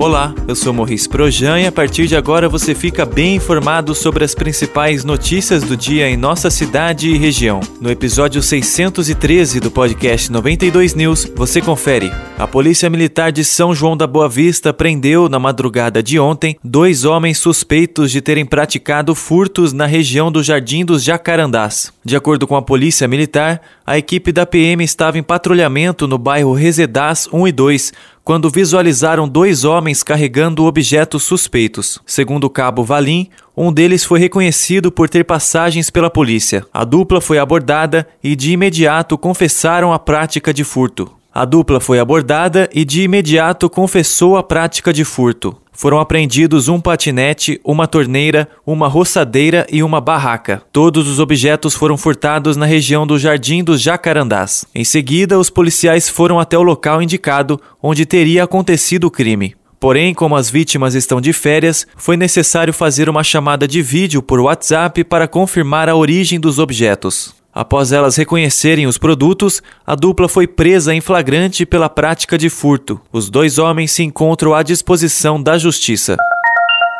Olá, eu sou Morris Projan e a partir de agora você fica bem informado sobre as principais notícias do dia em nossa cidade e região. No episódio 613 do podcast 92 News, você confere. A Polícia Militar de São João da Boa Vista prendeu, na madrugada de ontem, dois homens suspeitos de terem praticado furtos na região do Jardim dos Jacarandás. De acordo com a Polícia Militar, a equipe da PM estava em patrulhamento no bairro Resedás 1 e 2 quando visualizaram dois homens carregando objetos suspeitos. Segundo o cabo Valim, um deles foi reconhecido por ter passagens pela polícia. A dupla foi abordada e de imediato confessaram a prática de furto. A dupla foi abordada e de imediato confessou a prática de furto foram apreendidos um patinete, uma torneira, uma roçadeira e uma barraca. Todos os objetos foram furtados na região do Jardim dos Jacarandás. Em seguida, os policiais foram até o local indicado onde teria acontecido o crime. Porém, como as vítimas estão de férias, foi necessário fazer uma chamada de vídeo por WhatsApp para confirmar a origem dos objetos. Após elas reconhecerem os produtos, a dupla foi presa em flagrante pela prática de furto. Os dois homens se encontram à disposição da Justiça.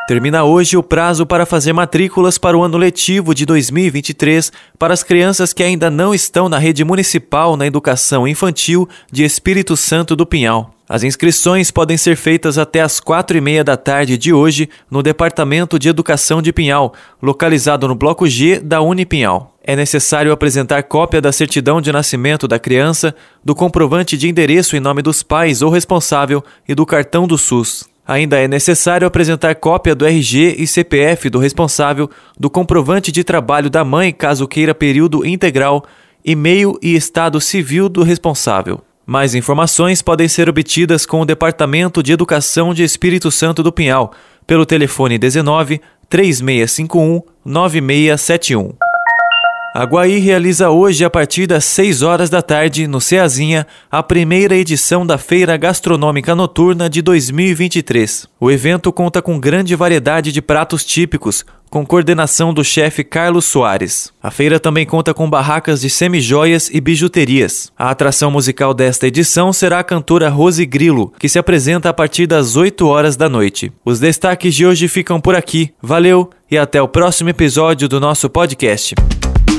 Termina hoje o prazo para fazer matrículas para o ano letivo de 2023 para as crianças que ainda não estão na rede municipal na educação infantil de Espírito Santo do Pinhal. As inscrições podem ser feitas até às quatro e meia da tarde de hoje no Departamento de Educação de Pinhal, localizado no Bloco G da Unipinhal. É necessário apresentar cópia da certidão de nascimento da criança, do comprovante de endereço em nome dos pais ou responsável e do cartão do SUS. Ainda é necessário apresentar cópia do RG e CPF do responsável, do comprovante de trabalho da mãe caso queira período integral, e-mail e estado civil do responsável. Mais informações podem ser obtidas com o Departamento de Educação de Espírito Santo do Pinhal pelo telefone 19 3651 9671. A Guaí realiza hoje, a partir das 6 horas da tarde, no Ceazinha, a primeira edição da Feira Gastronômica Noturna de 2023. O evento conta com grande variedade de pratos típicos, com coordenação do chefe Carlos Soares. A feira também conta com barracas de semijoias e bijuterias. A atração musical desta edição será a cantora Rose Grilo, que se apresenta a partir das 8 horas da noite. Os destaques de hoje ficam por aqui. Valeu e até o próximo episódio do nosso podcast.